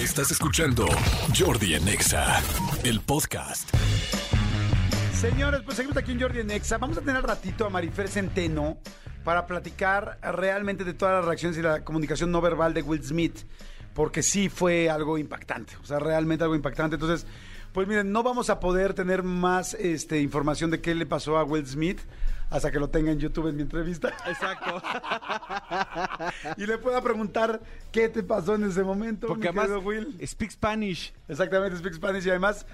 Estás escuchando Jordi en Exa, el podcast. Señores, pues seguimos aquí en Jordi en Exa. Vamos a tener al ratito a Marifer Centeno para platicar realmente de todas las reacciones y la comunicación no verbal de Will Smith. Porque sí fue algo impactante. O sea, realmente algo impactante. Entonces, pues miren, no vamos a poder tener más este, información de qué le pasó a Will Smith hasta que lo tenga en YouTube en mi entrevista. Exacto. y le pueda preguntar qué te pasó en ese momento. Porque además, Will. speak Spanish. Exactamente, Speak Spanish. Y además,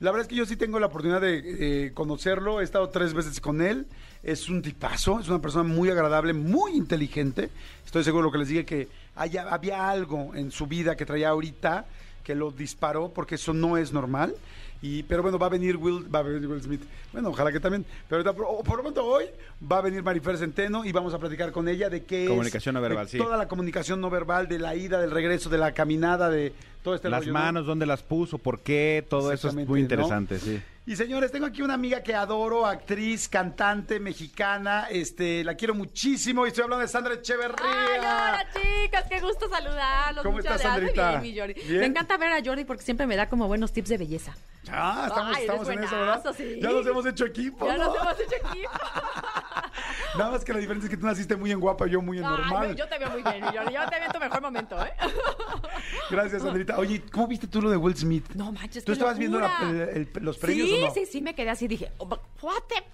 la verdad es que yo sí tengo la oportunidad de eh, conocerlo. He estado tres veces con él. Es un tipazo, es una persona muy agradable, muy inteligente. Estoy seguro de lo que les dije que haya- había algo en su vida que traía ahorita que lo disparó, porque eso no es normal. Y, pero bueno, va a venir Will, va a venir Will Smith. Bueno, ojalá que también. Pero ahorita, por, o por lo pronto hoy va a venir Marifer Centeno y vamos a platicar con ella de qué es- Comunicación no verbal, de sí. Toda la comunicación no verbal, de la ida, del regreso, de la caminada, de todo este Las rollo, ¿no? manos, dónde las puso, por qué, todo eso es muy ¿no? interesante, sí. Y señores, tengo aquí una amiga que adoro, actriz, cantante, mexicana, este, la quiero muchísimo y estoy hablando de Sandra Echeverría. Ay, hola chicas, qué gusto saludarlos. ¿Cómo Muchas estás, gracias. Sandrita? Bien, mi Jordi. ¿Bien? Me encanta ver a Jordi porque siempre me da como buenos tips de belleza. Ah, estamos, Ay, estamos en eso, ¿verdad? sí. Ya nos hemos hecho equipo. Ya ¿no? nos hemos hecho equipo. Nada más que la diferencia es que tú naciste muy en guapa, yo muy en Ay, normal. yo te veo muy bien, Jordi. Yo te veo en tu mejor momento, ¿eh? Gracias, Sandrita. Oye, ¿cómo viste tú lo de Will Smith? No manches, ¿Tú estabas viendo la- locura. el- el- los premios sí, o no? Sí, sí, me quedé así. Dije, oh, what the-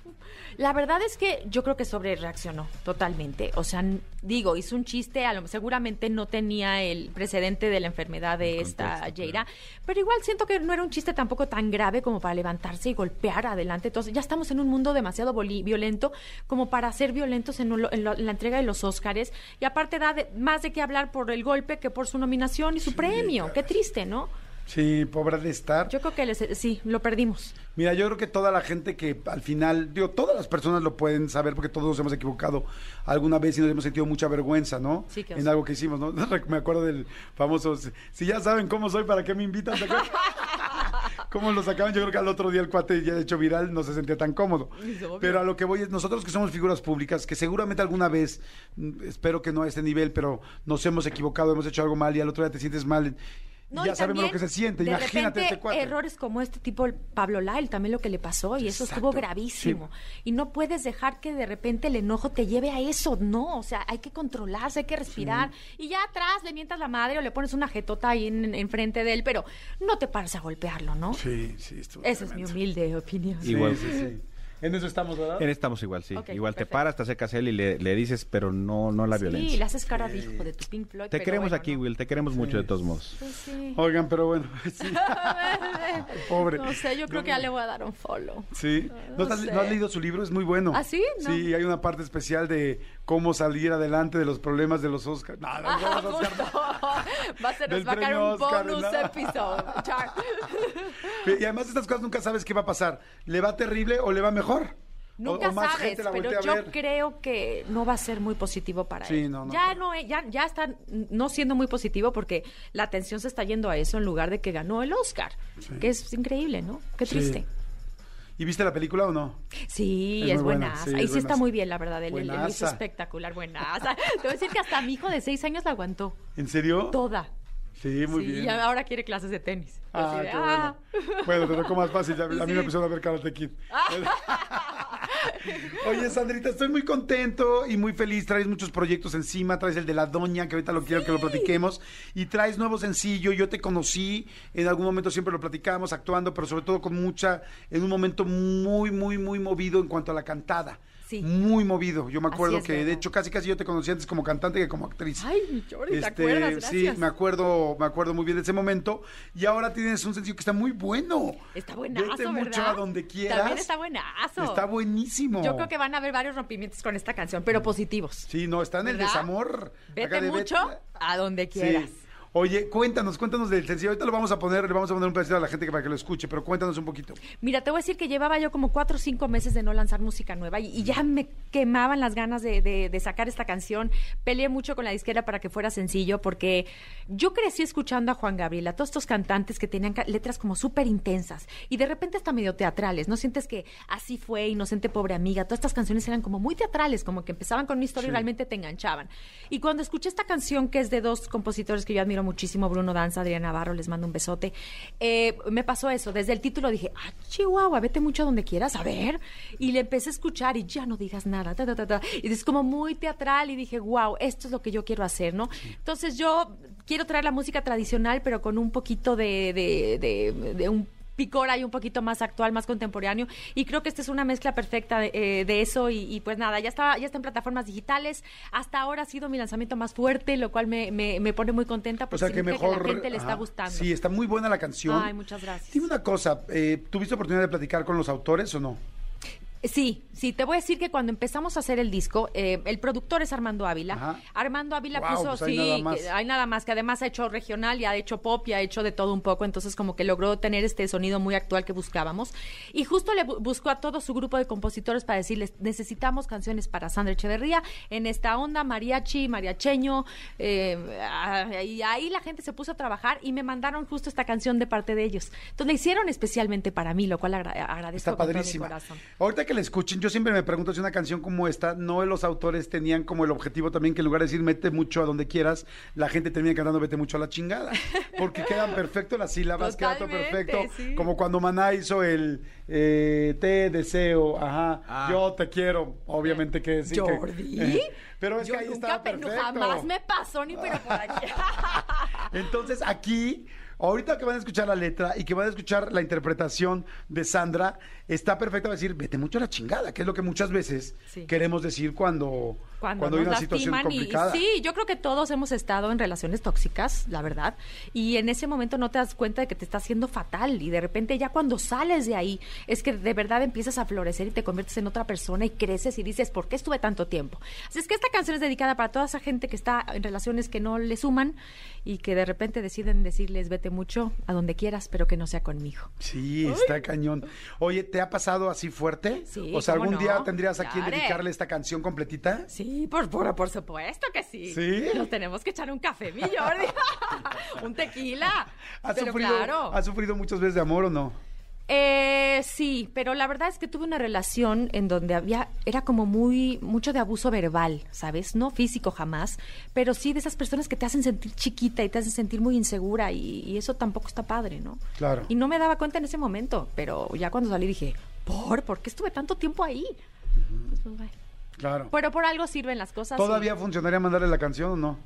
La verdad es que yo creo que sobre reaccionó totalmente. O sea, digo, hizo un chiste, a lo, seguramente no tenía el precedente de la enfermedad de esta Jaira, pero igual siento que no era un chiste tampoco tan grave como para levantarse y golpear adelante. Entonces, ya estamos en un mundo demasiado violento como para ser violentos en, lo- en lo- en la entrega de los Óscares. Y aparte da de- más de qué hablar por el golpe que por su nominación y su premio. Qué triste, ¿no? Sí, pobre de estar. Yo creo que les- sí, lo perdimos. Mira, yo creo que toda la gente que al final, digo, todas las personas lo pueden saber porque todos nos hemos equivocado alguna vez y nos hemos sentido mucha vergüenza, ¿no? Sí, que En algo que hicimos, ¿no? Me acuerdo del famoso, si ya saben cómo soy, ¿para qué me invitan? ¿Cómo lo sacaban? Yo creo que al otro día el cuate ya hecho viral no se sentía tan cómodo. Pero a lo que voy es, nosotros que somos figuras públicas, que seguramente alguna vez, mm, espero que no a este nivel, pero nos hemos equivocado, hemos hecho algo mal y al otro día te sientes mal. No, ya y sabemos lo también, que se siente. de Imagínate repente, este cuate. errores como este tipo, el Pablo Lyle, también lo que le pasó, y eso estuvo Exacto, gravísimo. Y no puedes dejar que de repente el enojo te lleve a eso, no. O sea, hay que controlarse, hay que respirar. Y ya atrás le mientas la madre o le pones una jetota ahí en, enfrente de él, pero no te pares a golpearlo, ¿no? Sí, sí, estuvo Esa es mi humilde opinión. Sí, Igual. sí, sí. En eso estamos, ¿verdad? En estamos igual, sí. Igual te paras, te acercas a él y le, le dices, pero no, no la Sí, violencia. le haces cara de hijo de tu Pink Floyd. Te queremos bueno, aquí, ¿no? Will, te queremos mucho de todos modos. Pues sí. Oigan, pero bueno, sí. Pobre. No sé, yo creo que ya le voy a dar un follow. Sí. ¿No, No has, sé. no has leído su libro? Es muy bueno. ¿Ah, sí? No. Sí, hay una parte especial de cómo salir adelante de los problemas de los Oscars. No, no, Ah, no, los Oscars. Va a ser, Del nos va a caer premio un Oscar, bonus ¿no? episode. Char. Y además estas cosas nunca sabes qué va a pasar. ¿Le va terrible o le va mejor? Nunca o, sabes, pero yo creo que no va a ser muy positivo para Sí, él. no, no ya no, ya, ya está no siendo muy positivo porque la atención se está yendo a eso en lugar de que ganó el Oscar, que es increíble, ¿no? Qué Sí. triste. ¿Y viste la película o no? Sí, Es buena, buenaza. sí, y es sí está muy bien, la verdad. Él- él lo hizo espectacular, buenaza. Te voy a decir que hasta mi hijo de seis años la aguantó. ¿En serio? Toda. Sí, muy Sí, bien. Y ahora quiere clases de tenis. Ah, Así de, qué ah. bueno. Bueno, te tocó más fácil. ya- A mí me empezaron a ver Karate Kid. Oye, Sandrita, estoy muy contento y muy feliz. Traes muchos proyectos encima. Traes el de la doña, que ahorita lo quiero que lo platiquemos. Y traes nuevo sencillo. Yo te conocí. En algún momento siempre lo platicábamos, actuando, pero sobre todo con mucha, en un momento muy, muy, muy movido en cuanto a la cantada. Sí. Muy movido. Yo me acuerdo es, que, de hecho, casi casi yo te conocí antes como cantante que como actriz. Ay, mi ¿te Este, acuerdas? Sí, me acuerdo, me acuerdo muy bien de ese momento. Y ahora tienes un sencillo que está muy bueno. Está buenazo, Vete ¿verdad? mucho a donde quieras. También está buenazo. Está buenísimo. Yo creo que van a haber varios rompimientos con esta canción, pero positivos. Sí, no, está en el desamor. Vete de mucho vete- a donde Sí. Oye, cuéntanos, cuéntanos del sencillo. Ahorita lo vamos a poner, le vamos a poner un pedacito a la gente para que lo escuche, pero cuéntanos un poquito. Mira, te voy a decir que llevaba yo como cuatro o cinco meses de no lanzar música nueva y, y ya me quemaban las ganas de, de- de sacar esta canción. Peleé mucho con la disquera para que fuera sencillo porque yo crecí escuchando a Juan Gabriel, a todos estos cantantes que tenían ca- letras como súper intensas y de repente hasta medio teatrales. ¿No sientes que así fue, Inocente Pobre Amiga? Todas estas canciones eran como muy teatrales, como que empezaban con una historia y realmente te enganchaban. Y cuando escuché esta canción que es de dos compositores que yo admiro muchísimo, Bruno Danza, Adriana Navarro, les mando un besote. Eh, me pasó eso, desde el título dije, ah, Chihuahua, vete mucho a donde quieras, a ver. Y le empecé a escuchar y ya no digas nada, ta, ta, ta, ta. y es como muy teatral y dije, wow, esto es lo que yo quiero hacer, ¿no? Entonces yo quiero traer la música tradicional, pero con un poquito de, de, de, de un picor ahí un poquito más actual, más contemporáneo. Y creo que esta es una mezcla perfecta de, eh, de eso. Y, y, pues nada, ya está, ya está en plataformas digitales. Hasta ahora ha sido mi lanzamiento más fuerte, lo cual me, me, me pone muy contenta O porque sea, que mejor. que la gente le está gustando. Sí, está muy buena la canción. Ay, muchas gracias. Dime una cosa, eh, ¿tuviste oportunidad de platicar con los autores o no? Sí, sí, te voy a decir que cuando empezamos a hacer el disco, eh, el productor es Armando Ávila. Ajá. Armando Ávila puso, pues hay sí, nada más. que hay nada más, que además ha hecho regional y ha hecho pop y ha hecho de todo un poco, entonces como que logró tener este sonido muy actual que buscábamos. Y justo le bu- buscó a todo su grupo de compositores para decirles, necesitamos canciones para Sandra Echeverría en esta onda, mariachi, mariacheño, eh, y ahí la gente se puso a trabajar y me mandaron justo esta canción de parte de ellos. Entonces la hicieron especialmente para mí, lo cual agra- agradezco Está con todo mi corazón. Ahorita que la escuchen, yo siempre me pregunto si una canción como esta, no los autores tenían como el objetivo también que en lugar de decir mete mucho a donde quieras, la gente termina cantando vete mucho a la chingada. Porque quedan perfecto las sílabas, queda todo perfecto. sí. Como cuando Maná hizo el eh, te deseo, ajá, Ah. yo te quiero, obviamente que sí. que- ¿Jordi? pero es Yo que ahí nunca estaba perfecto. jamás me pasó ni pero por aquí. Entonces aquí, ahorita que van a escuchar la letra y que van a escuchar la interpretación de Sandra, está perfecto decir, vete mucho a la chingada, que es lo que muchas veces Sí. queremos decir cuando, cuando, cuando, hay una situación y- complicada. Sí, yo creo que todos hemos estado en relaciones tóxicas, la verdad, y en ese momento no te das cuenta de que te está haciendo fatal y de repente ya cuando sales de ahí es que de verdad empiezas a florecer y te conviertes en otra persona y creces y dices, ¿por qué estuve tanto tiempo? Así es que esta canción es dedicada para toda esa gente que está en relaciones que no le suman y que de repente deciden decirles, vete mucho a donde quieras, pero que no sea conmigo. Sí, está cañón. Oye, ¿te ha pasado así fuerte? Sí, o sea, ¿cómo ¿algún no? día tendrías a quien dedicarle esta canción completita? Sí, por, por, por supuesto que sí. ¿Sí? Nos tenemos que echar un café, mi Jordi. un tequila. ¿Has Pero sufrido, claro. ¿Has sufrido muchas veces de amor o no? Eh, sí, pero la verdad es que tuve una relación en donde había, era como muy, mucho de abuso verbal, ¿sabes? No físico jamás, pero sí de esas personas que te hacen sentir chiquita y te hacen sentir muy insegura y, y eso tampoco está padre, ¿no? Claro. Y no me daba cuenta en ese momento, pero ya cuando salí dije, ¿por? ¿Por qué estuve tanto tiempo ahí? Pues, bueno. Claro. Pero por algo sirven las cosas. y- ¿Todavía funcionaría mandarle la canción o no?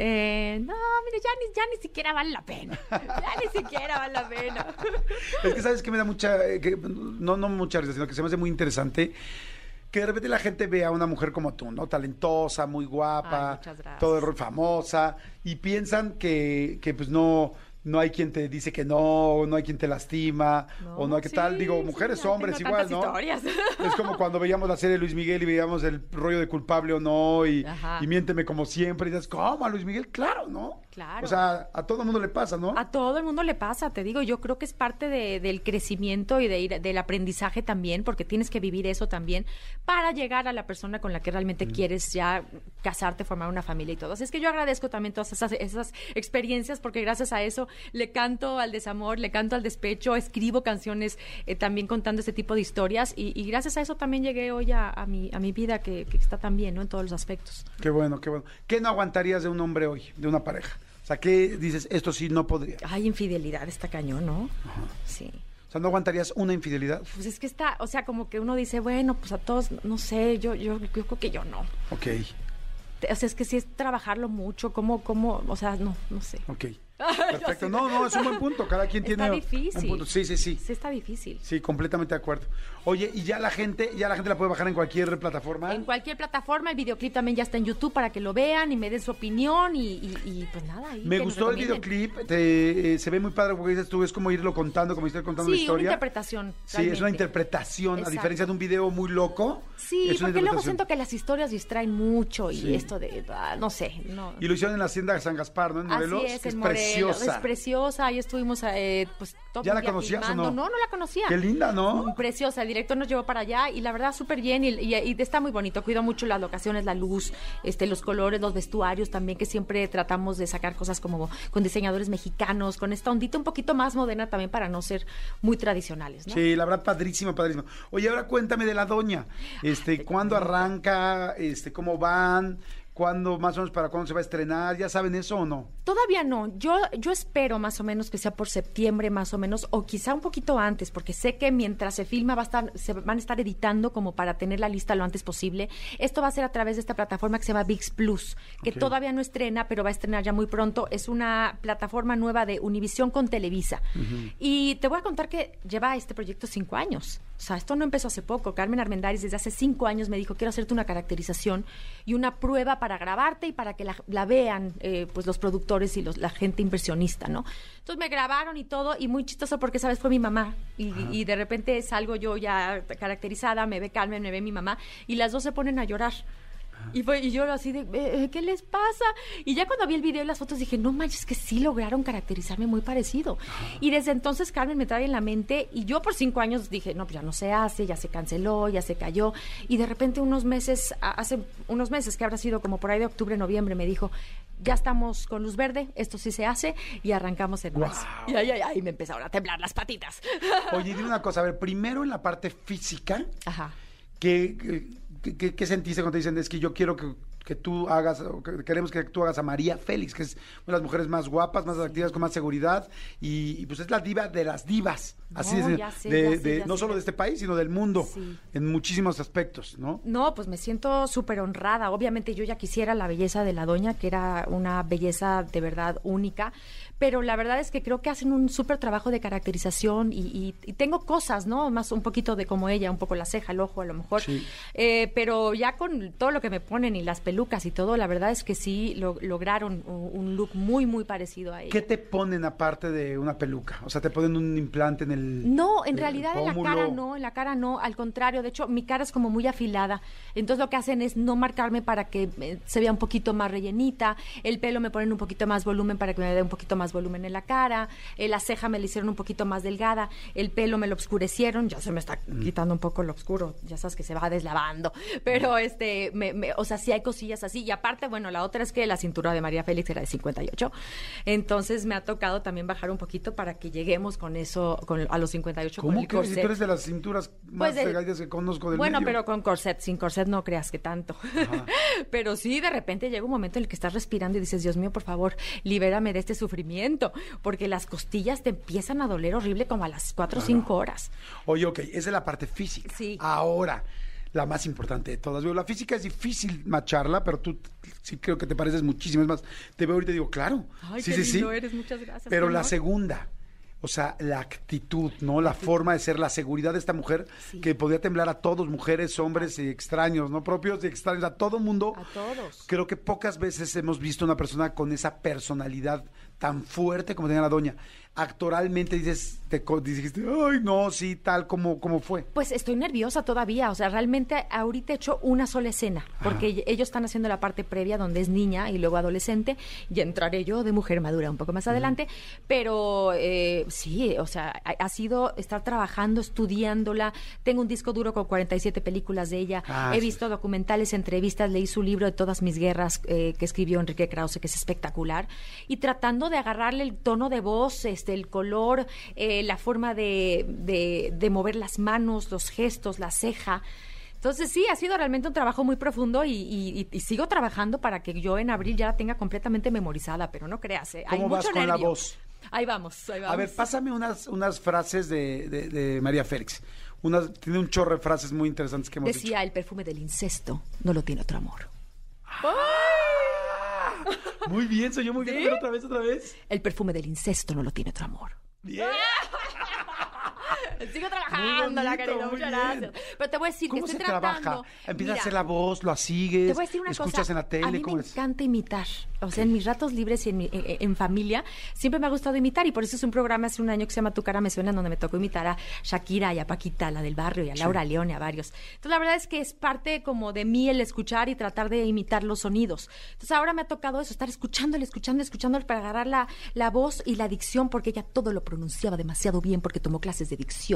Eh, no, mire, ya ni, ya ni siquiera vale la pena. Ya ni siquiera vale la pena. Es que sabes que me da mucha, eh, que, no, no mucha risa, sino que se me hace muy interesante que de repente la gente ve a una mujer como tú, ¿no? Talentosa, muy guapa, Ay, todo famosa, y piensan que, que pues no, no hay quien te dice que no, no hay quien te lastima, o no hay que sí, tal, digo, sí, mujeres, ya hombres igual, ¿no? historias. Es como cuando veíamos la serie de Luis Miguel y veíamos el rollo de culpable o no, y, y miénteme como siempre, y dices, ¿cómo a Luis Miguel? Claro, ¿no? Claro. O sea, a todo el mundo le pasa, ¿no? A todo el mundo le pasa, te digo, yo creo que es parte de- del crecimiento y de ir, del aprendizaje también, porque tienes que vivir eso también para llegar a la persona con la que realmente quieres ya casarte, formar una familia y todo. Así es que yo agradezco también todas esas, esas experiencias, porque gracias a eso le canto al desamor, le canto al despecho, escribo canciones eh, también contando este tipo de historias y, y gracias a eso también llegué hoy a, a mi, a mi vida que, que está tan bien, ¿no? En todos los aspectos. Qué bueno, qué bueno. ¿Qué no aguantarías de un hombre hoy, de una pareja? O sea, ¿qué dices? Esto sí no podría. Ay, infidelidad está cañón, ¿no? Sí. O sea, ¿no aguantarías una infidelidad? Pues es que está, o sea, como que uno dice, bueno, pues a todos, no sé, yo, yo, yo creo que yo no. Ok, O sea, es que sí es trabajarlo mucho, como, como, o sea, no, no sé. ok. Perfecto. No, no, es un buen punto. Cada quien tiene Está un difícil. punto. Sí, sí, sí. Sí está difícil. Sí, completamente de acuerdo. Oye, y ya la gente, ya la gente la puede bajar en cualquier plataforma. En cualquier plataforma, el videoclip también ya está en YouTube para que lo vean y me den su opinión y, y- y, pues nada. Me gustó el videoclip, te- eh, se ve muy padre porque dices tú, es como irlo contando, como estar contando Sí, una una historia. interpretación. Sí, es una interpretación, a diferencia de un video muy loco. Sí, es una porque luego siento que las historias distraen mucho y Sí. esto de, ah, no sé, no. Y lo hicieron en la hacienda de San Gaspar, ¿no? En Morelos. Así es, que en es Morelos. Preciosa. Es preciosa. Ahí estuvimos, eh, pues, todo ¿Ya la conocías o no? No, no la conocía. Qué linda, ¿no? Preciosa. El director nos llevó para allá y la verdad súper bien y, y- y está muy bonito. Cuido mucho las locaciones, la luz, este, los colores, los vestuarios también, que siempre tratamos de sacar cosas como con diseñadores mexicanos, con esta ondita un poquito más moderna también para no ser muy tradicionales, ¿no? Sí, la verdad, padrísimo, padrísimo. Oye, ahora cuéntame de la doña. Este, ¿cuándo arranca? Este, ¿cómo van? Cuándo, más o menos, para cuándo se va a estrenar? ¿Ya saben eso o no? Todavía no. Yo, yo espero más o menos que sea por septiembre, más o menos, o quizá un poquito antes, porque sé que mientras se filma va a estar, se van a estar editando como para tener la lista lo antes posible. Esto va a ser a través de esta plataforma que se llama VIX Plus, que todavía no estrena, pero va a estrenar ya muy pronto. Es una plataforma nueva de Univisión con Televisa. Y te voy a contar que lleva este proyecto cinco años. O sea, esto no empezó hace poco. Carmen Armendáriz desde hace cinco años me dijo, quiero hacerte una caracterización y una prueba para grabarte y para que la, la vean eh, pues los productores y los, la gente inversionista, ¿no? Entonces me grabaron y todo y muy chistoso porque, ¿sabes? Fue mi mamá y, y de repente salgo yo ya caracterizada, me ve Carmen, me ve mi mamá y las dos se ponen a llorar. Y, fue, y yo así de, "Eh, ¿qué les pasa? Y ya cuando vi el video y las fotos dije, no manches, que sí lograron caracterizarme muy parecido. Y desde entonces Carmen me trae en la mente y yo por cinco años dije, no, pues ya no se hace, ya se canceló, ya se cayó. Y de repente unos meses, hace unos meses que habrá sido como por ahí de octubre, noviembre, me dijo, ya estamos con luz verde, esto sí se hace y arrancamos en marzo. Y ahí, ahí, ahí me empezaron a temblar las patitas. Oye, dime una cosa, a ver, primero en la parte física, Ajá. ¿qué, qué, qué- qué sentiste cuando te dicen, es que yo quiero que, que tú hagas, o que queremos que tú hagas a María Félix, que es una de las mujeres más guapas, más atractivas, con más seguridad, y, y, pues es la diva de las divas, así No, es, ya sé, de- ya sé, de- ya no sé. solo de este país, sino del mundo, Sí. en muchísimos aspectos, ¿no? No, pues me siento súper honrada. Obviamente yo ya quisiera la belleza de la doña, que era una belleza de verdad única, pero la verdad es que creo que hacen un súper trabajo de caracterización y, y- y tengo cosas, ¿no? Más un poquito de como ella, un poco la ceja, el ojo a lo mejor. Sí. Eh, pero ya con todo lo que me ponen y las pelucas y todo, la verdad es que sí lo- lograron un, look muy, muy parecido a ella. ¿Qué te ponen aparte de una peluca? O sea, te ponen un implante en el... No, en el realidad en la cara no, en la cara no, al contrario, de hecho mi cara es como muy afilada, entonces lo que hacen es no marcarme para que eh, se vea un poquito más rellenita, el pelo me ponen un poquito más volumen para que me dé un poquito más volumen en la cara, eh, la ceja me la hicieron un poquito más delgada, el pelo me lo oscurecieron, ya se me está Mm. quitando un poco lo oscuro, ya sabes que se va deslavando, pero este, me- me- o sea, sí hay cosillas así, y aparte, bueno, la otra es que la cintura de María Félix era de 58, entonces me ha tocado también bajar un poquito para que lleguemos con eso, con, a los 58 con ¿Cómo el que? Si tú eres de las cinturas más Pues de- delgadas que conozco del Bueno, medio. pero con corset, sin corset no creas que tanto. pero sí, de repente llega un momento en el que estás respirando y dices, Dios mío, por favor, libérame de este sufrimiento, porque las costillas te empiezan a doler horrible como a las 4 o 5 horas. Oye, ok, esa es la parte física. Sí. Ahora, la más importante de todas. La física es difícil macharla, pero tú sí creo que te pareces muchísimo. Es más, te veo ahorita y digo, claro. Ay, sí, qué sí, lindo sí. eres, muchas gracias, Pero la segunda, o sea, la actitud, ¿no? La forma de ser, la seguridad de esta mujer Sí. que podía temblar a todos, mujeres, hombres y extraños, ¿no? Propios y extraños, a todo mundo. A todos. Creo que pocas veces hemos visto una persona con esa personalidad tan fuerte como tenía la doña. Actoralmente dices, te dijiste, ay, no, sí, tal como, como fue. Pues estoy nerviosa todavía, o sea, realmente ahorita he hecho una sola escena, porque ellos están haciendo la parte previa donde es niña y luego adolescente, y entraré yo de mujer madura un poco más adelante, pero eh, sí, o sea, ha, ha sido estar trabajando, estudiándola, tengo un disco duro con 47 películas de ella, Ah, he sí. visto documentales, entrevistas, leí su libro de todas mis guerras eh, que escribió Enrique Krause, que es espectacular, y tratando de agarrarle el tono de voz, este, el color, eh, la forma de, de- de mover las manos, los gestos, la ceja. Entonces sí, ha sido realmente un trabajo muy profundo y, y- y- sigo trabajando para que yo en abril ya la tenga completamente memorizada, pero no creas, ¿eh? hay ¿Cómo vas mucho con la nervio. voz? Ahí vamos, ahí vamos. A ver, pásame unas, unas frases de, de- de María Félix. Unas, tiene un chorro de frases muy interesantes que hemos dicho. Decía, el perfume del incesto no lo tiene otro amor. Muy bien, soy yo muy bien. A ver, otra vez, otra vez. El perfume del incesto no lo tiene otro amor. Bien. Sigo trabajando, la muy muchas gracias. Pero te voy a decir ¿Cómo que se estoy tratando. trabaja? Empiezas a hacer la voz, lo sigues, Te voy a decir una escuchas cosa. en la a tele, mí ¿cómo me es? encanta imitar. O sea, en mis ratos libres y en, mi- en- en familia siempre me ha gustado imitar y por eso es un programa hace un año que se llama Tu cara me suena, en donde me tocó imitar a Shakira y a Paquita, la del barrio, y a Laura León y a varios. Entonces, la verdad es que es parte como de mí el escuchar y tratar de imitar los sonidos. Entonces, ahora me ha tocado eso, estar escuchándole, escuchando, escuchándole para agarrar la, la voz y la dicción, porque ella todo lo pronunciaba demasiado bien porque tomó clases de dicción.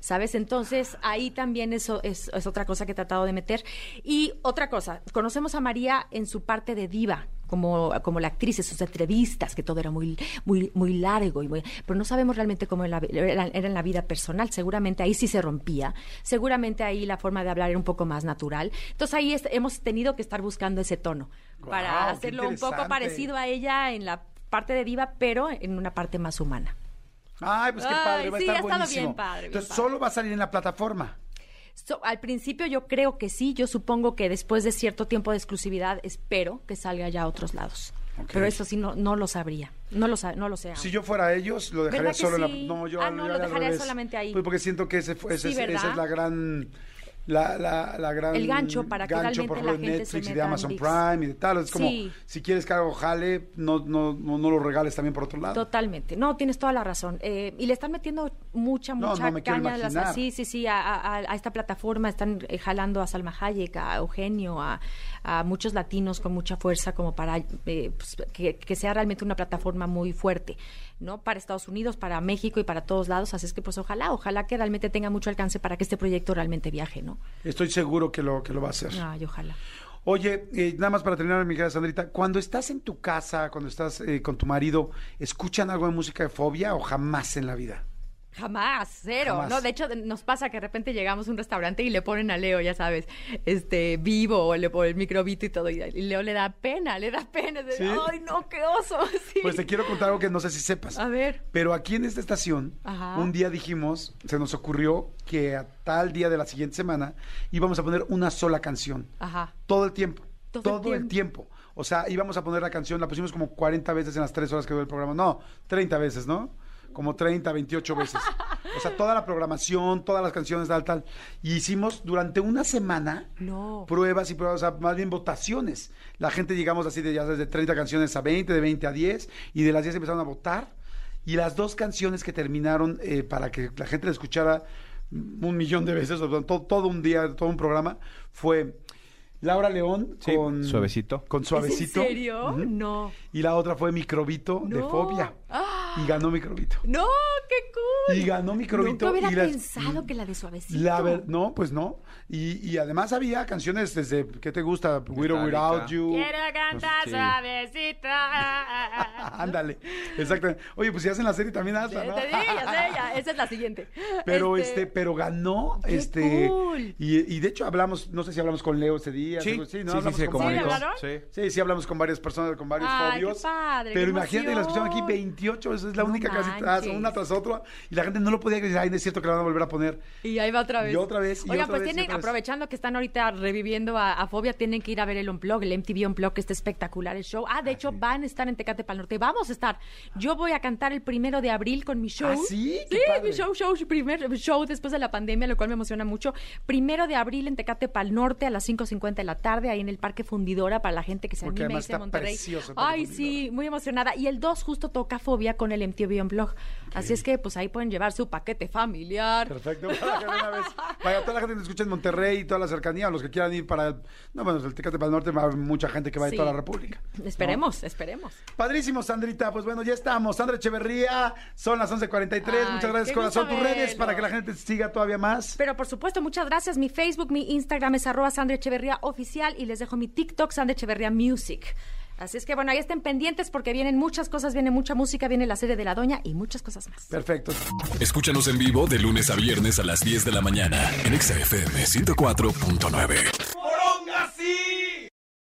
¿Sabes? Entonces, ahí también eso es, es otra cosa que he tratado de meter. Y otra cosa, conocemos a María en su parte de diva, como, como la actriz, en sus entrevistas, que todo era muy, muy, muy largo, y muy, pero no sabemos realmente cómo era, era- era en la vida personal. Seguramente ahí sí se rompía, seguramente ahí la forma de hablar era un poco más natural. Entonces ahí es- hemos tenido que estar buscando ese tono para hacerlo un poco parecido a ella en la parte de diva, pero en una parte más humana. Ay, pues qué Ay, padre, va a sí, estar ha estado buenísimo. bien padre, bien Entonces, padre. solo va a salir en la plataforma. So, al principio yo creo que sí, yo supongo que después de cierto tiempo de exclusividad espero que salga ya a otros lados. Pero eso sí no, no lo sabría, no lo, no lo sé. Si yo fuera ellos, lo dejaría ¿Verdad que solo sí? en la... No, yo Ah, no, lo dejaría solamente ahí. Pues porque siento que ese fue- ese Sí, es- esa es la gran... La, la, la gran El gancho para que gancho, realmente por la ejemplo, de gente se Netflix y de Amazon ViX. Prime y de tal. Es como, Sí. si quieres que algo jale, no, no, no, no lo regales también por otro lado. Totalmente. No, tienes toda la razón. Eh, y le están metiendo mucha, mucha no caña. las- sí, sí, sí, a, a- a esta plataforma. Están jalando a Salma Hayek, a Eugenio, a, a muchos latinos con mucha fuerza como para eh, pues, que, que sea realmente una plataforma muy fuerte, ¿no? Para Estados Unidos, para México y para todos lados. Así es que, pues, ojalá, ojalá que realmente tenga mucho alcance para que este proyecto realmente viaje, ¿no? Estoy seguro que lo, que lo va a hacer. Ay, ojalá. Oye, eh, nada más para terminar, mi querida Sandrita, cuando estás en tu casa, cuando estás eh, con tu marido, ¿escuchan algo de música de fobia o jamás en la vida? Jamás, cero. Jamás. No, de hecho, nos pasa que de repente llegamos a un restaurante y le ponen a Leo, ya sabes, este, vivo o le ponen el microbito y todo. Y, Leo le da pena, le da pena. de, ¿Sí? Ay, no, qué oso. Sí. Pues te quiero contar algo que no sé si sepas. A ver. Pero aquí en esta estación, Ajá. un día dijimos, se nos ocurrió que a tal día de la siguiente semana íbamos a poner una sola canción. Ajá. Todo el tiempo. Todo Todo, el el tiempo. O sea, íbamos a poner la canción, la pusimos como 40 veces en las tres horas que duró el programa. No, 30 veces, ¿no? Como 30, 28 veces. O sea, toda la programación, todas las canciones, tal, tal. Y hicimos durante una semana No. pruebas y pruebas, o sea, más bien votaciones. La gente llegamos así de ya sabes, de 30 canciones a 20, de 20 a 10, y de las 10 empezaron a votar. Y las dos canciones que terminaron eh, para que la gente la escuchara un millón de veces, o sea, todo, todo un día, todo un programa, fue Laura León Sí, con Suavecito. Con Suavecito. ¿Es en serio? Ujú. No. Y la otra fue Microbito de No. Fobia. ¡Ah! Y ganó Microbito. No, qué cool. Y ganó Microbito. Nunca hubiera y las- pensado que la de suavecito. La ver- no, pues no. Y, y además había canciones desde, ¿qué te gusta? Metallica. Without You. Quiero cantar Sí. suavecita. Ándale, exactamente. Oye, pues si hacen la serie también hazla, ¿no? Te digo, ya sé, ya, esa es la siguiente. Pero este, pero ganó, ¡Qué este, cool! y, y de hecho hablamos, no sé si hablamos con Leo ese día, Sí, sí, ¿no? sí, Hablamos se con varios. Sí. Sí, sí, hablamos con varias personas, con varios Ay, qué fobios. padre, pero qué imagínate, la escucharon aquí emoción. 28 veces, es la No única casi tras, manches. una tras otra. Y la gente no lo podía creer, ay, no es cierto que la van a volver a poner. Y ahí va otra vez. Y otra vez, y Oigan, otra pues vez, y tienen, aprovechando que están ahorita reviviendo a, a Fobia, tienen que ir a ver el Unplug, el MTV Unplug, que está espectacular el show. Ah, de hecho, van a estar en Tecate Pal Norte. Vamos a estar. Yo voy a cantar el primero de abril con mi show. ¿Ah, sí? Qué Sí, padre. mi show, show, primer show después de la pandemia, lo cual me emociona mucho. Primero de abril en Tecate Pal Norte a las 5.50 de la tarde, ahí en el Parque Fundidora, para la gente que se Porque anime está Monterrey. precioso Ay, sí, muy emocionada. Y el 2 justo toca Fobia con el MTV Unplug. Así es que, pues ahí pueden llevar su paquete familiar. Perfecto, para que de una vez, para toda la gente que escucha en Monterrey y toda la cercanía, o los que quieran ir para, el- no, bueno, el Tecate para el Norte, va a haber mucha gente que va de Sí. toda la República. Esperemos, esperemos. Padrísimo, Sandrita. Pues bueno, ya estamos. Sandra Echeverría, son las 11.43. Ay, Muchas gracias, corazón. Tus redes para que la gente te siga todavía más. Pero por supuesto, muchas gracias. Mi Facebook, mi Instagram es arroba Sandra Echeverría Oficial y les dejo mi TikTok, Sandra Echeverría Music. Así es que bueno, ahí estén pendientes porque vienen muchas cosas, viene mucha música, viene la serie de la doña y muchas cosas más. Perfecto. Escúchanos en vivo de lunes a viernes a las 10 de la mañana en Exa FM 104.9.